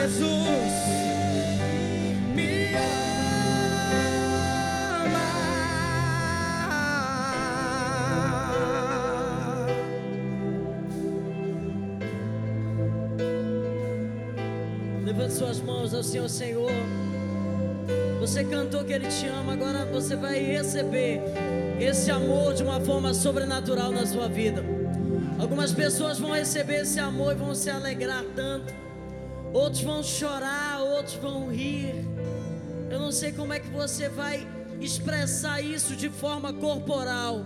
Jesus me ama. Levante suas mãos ao Senhor, Senhor. Você cantou que Ele te ama, agora você vai receber esse amor de uma forma sobrenatural na sua vida. Algumas pessoas vão receber esse amor e vão se alegrar tanto, outros vão chorar, outros vão rir. Eu não sei como é que você vai expressar isso de forma corporal,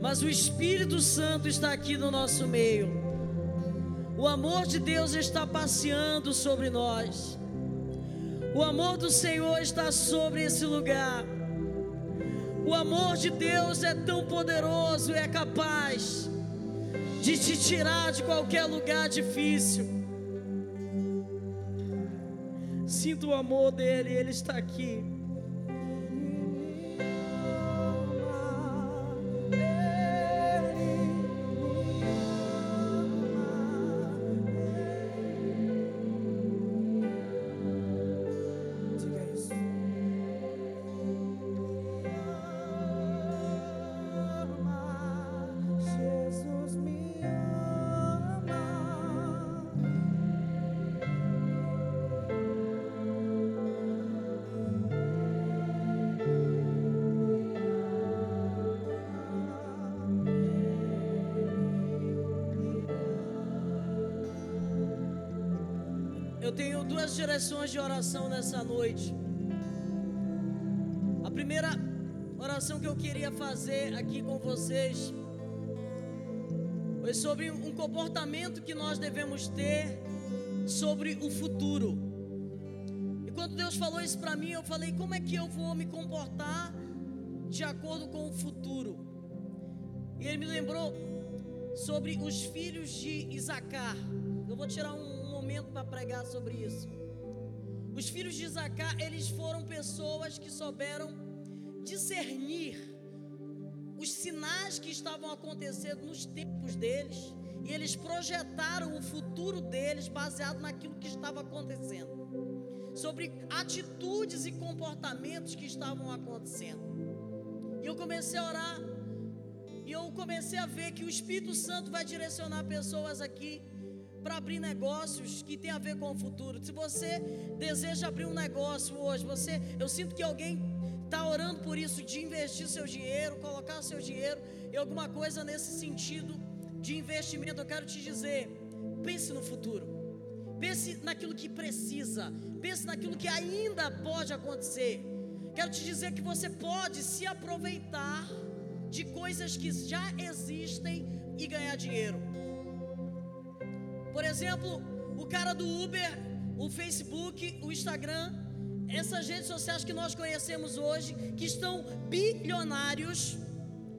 mas o Espírito Santo está aqui no nosso meio. O amor de Deus está passeando sobre nós. O amor do Senhor está sobre esse lugar. O amor de Deus é tão poderoso e é capaz de te tirar de qualquer lugar difícil. Sinta o amor dele, ele está aqui. Eu tenho duas direções de oração nessa noite. A primeira oração que eu queria fazer aqui com vocês foi sobre um comportamento que nós devemos ter sobre o futuro. E quando Deus falou isso para mim, eu falei: como é que eu vou me comportar de acordo com o futuro? E ele me lembrou sobre os filhos de Isacar. Eu vou tirar um, momento para pregar sobre isso. Os filhos de Isacar, eles foram pessoas que souberam discernir os sinais que estavam acontecendo nos tempos deles e eles projetaram o futuro deles baseado naquilo que estava acontecendo, sobre atitudes e comportamentos que estavam acontecendo. E eu comecei a orar e eu comecei a ver que o Espírito Santo vai direcionar pessoas aqui para abrir negócios que tem a ver com o futuro. Se você deseja abrir um negócio hoje, você, eu sinto que alguém está orando por isso, de investir seu dinheiro, colocar seu dinheiro em alguma coisa nesse sentido de investimento. Eu quero te dizer, pense no futuro. Pense naquilo que precisa. Pense naquilo que ainda pode acontecer. Quero te dizer que você pode se aproveitar de coisas que já existem e ganhar dinheiro. Por exemplo, o cara do Uber, o Facebook, o Instagram, essas redes sociais que nós conhecemos hoje, que estão bilionários,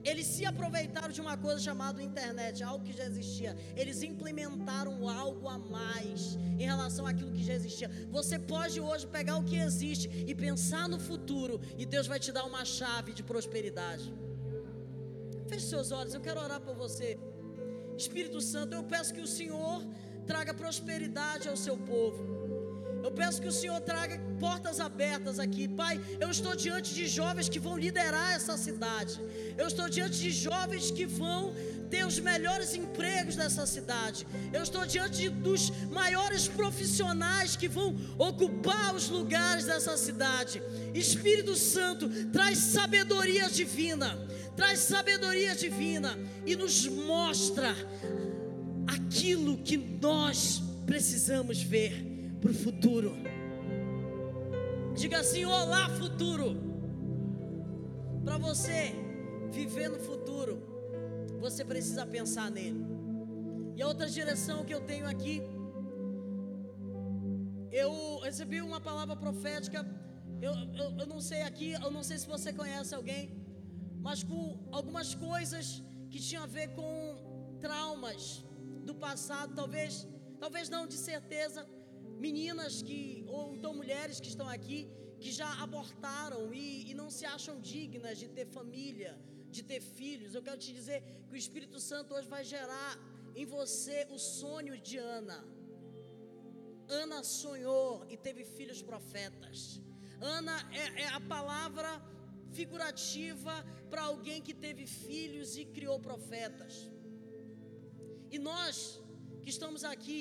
eles se aproveitaram de uma coisa chamada internet, algo que já existia. Eles implementaram algo a mais em relação àquilo que já existia. Você pode hoje pegar o que existe e pensar no futuro, e Deus vai te dar uma chave de prosperidade. Feche seus olhos, eu quero orar por você. Espírito Santo, eu peço que o Senhor traga prosperidade ao seu povo. Eu peço que o Senhor traga portas abertas aqui. Pai, eu estou diante de jovens que vão liderar essa cidade. Eu estou diante de jovens que vão ter os melhores empregos dessa cidade. Eu estou diante de, dos maiores profissionais que vão ocupar os lugares dessa cidade. Espírito Santo, traz sabedoria divina. Traz sabedoria divina e nos mostra aquilo que nós precisamos ver para o futuro. Diga assim: Olá, futuro. Para você viver no futuro, você precisa pensar nele. E a outra direção que eu tenho aqui, eu recebi uma palavra profética. Eu, eu, eu não sei aqui, eu não sei se você conhece alguém, mas com algumas coisas que tinham a ver com traumas do passado, talvez, talvez não de certeza, meninas que, ou então mulheres que estão aqui, que já abortaram e, e não se acham dignas de ter família, de ter filhos. Eu quero te dizer que o Espírito Santo hoje vai gerar em você o sonho de Ana. Ana sonhou e teve filhos profetas. Ana é, é a palavra figurativa para alguém que teve filhos e criou profetas. E nós que estamos aqui,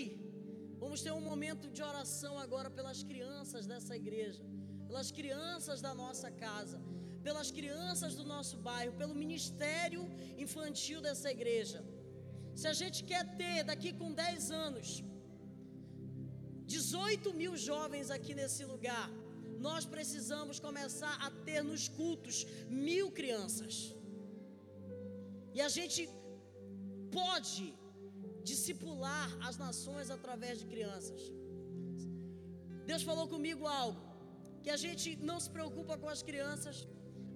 vamos ter um momento de oração agora pelas crianças dessa igreja, pelas crianças da nossa casa, pelas crianças do nosso bairro, pelo ministério infantil dessa igreja. Se a gente quer ter daqui com 10 anos 18 mil jovens aqui nesse lugar, nós precisamos começar a ter nos cultos mil crianças. E a gente pode discipular as nações através de crianças. Deus falou comigo algo, que a gente não se preocupa com as crianças,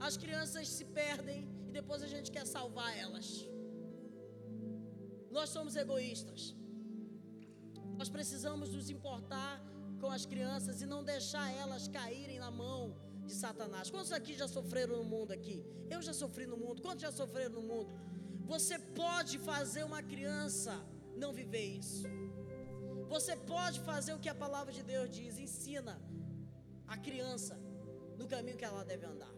as crianças se perdem e depois a gente quer salvar elas. Nós somos egoístas. Nós precisamos nos importar com as crianças e não deixar elas caírem na mão de Satanás. Quantos aqui já sofreram no mundo aqui? Eu já sofri no mundo. Quantos já sofreram no mundo? Você pode fazer uma criança não viver isso. Você pode fazer o que a palavra de Deus diz, ensina a criança no caminho que ela deve andar.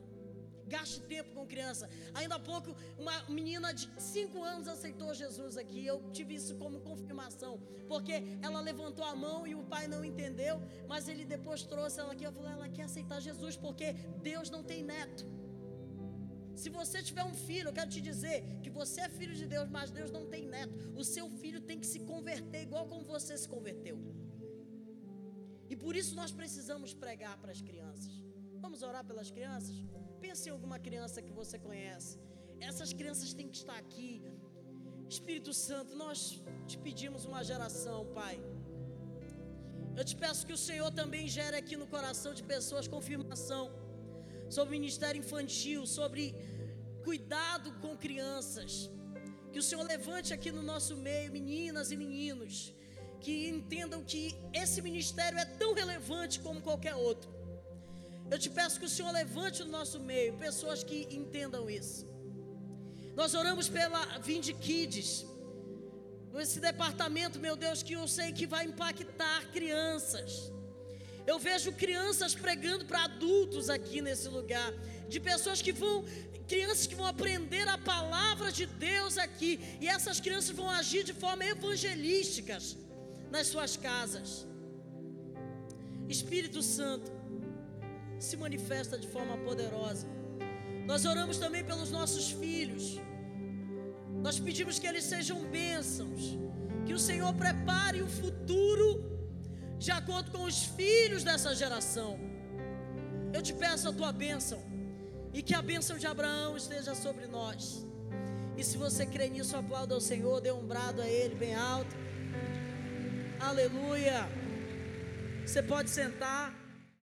Gaste tempo com criança. Ainda há pouco, uma menina de 5 anos aceitou Jesus aqui. Eu tive isso como confirmação. Porque ela levantou a mão e o pai não entendeu. Mas ele depois trouxe ela aqui. Eu falei, ela quer aceitar Jesus porque Deus não tem neto. Se você tiver um filho, eu quero te dizer que você é filho de Deus, mas Deus não tem neto. O seu filho tem que se converter igual como você se converteu. E por isso nós precisamos pregar para as crianças. Vamos orar pelas crianças? Pense em alguma criança que você conhece. Essas crianças têm que estar aqui. Espírito Santo, nós te pedimos uma geração, Pai. Eu te peço que o Senhor também gere aqui no coração de pessoas confirmação sobre o ministério infantil, sobre cuidado com crianças. Que o Senhor levante aqui no nosso meio meninas e meninos que entendam que esse ministério é tão relevante como qualquer outro. Eu te peço que o Senhor levante no nosso meio pessoas que entendam isso. Nós oramos pela Vinde Kids, esse departamento, meu Deus, que eu sei que vai impactar crianças. Eu vejo crianças pregando para adultos aqui nesse lugar, de pessoas que vão, crianças que vão aprender a palavra de Deus aqui, e essas crianças vão agir de forma evangelísticas nas suas casas. Espírito Santo, se manifesta de forma poderosa. Nós oramos também pelos nossos filhos. Nós pedimos que eles sejam bênçãos, que o Senhor prepare o futuro de acordo com os filhos dessa geração. Eu te peço a tua bênção e que a bênção de Abraão esteja sobre nós. E se você crê nisso, aplauda ao Senhor, dê um brado a Ele bem alto. Aleluia. Você pode sentar.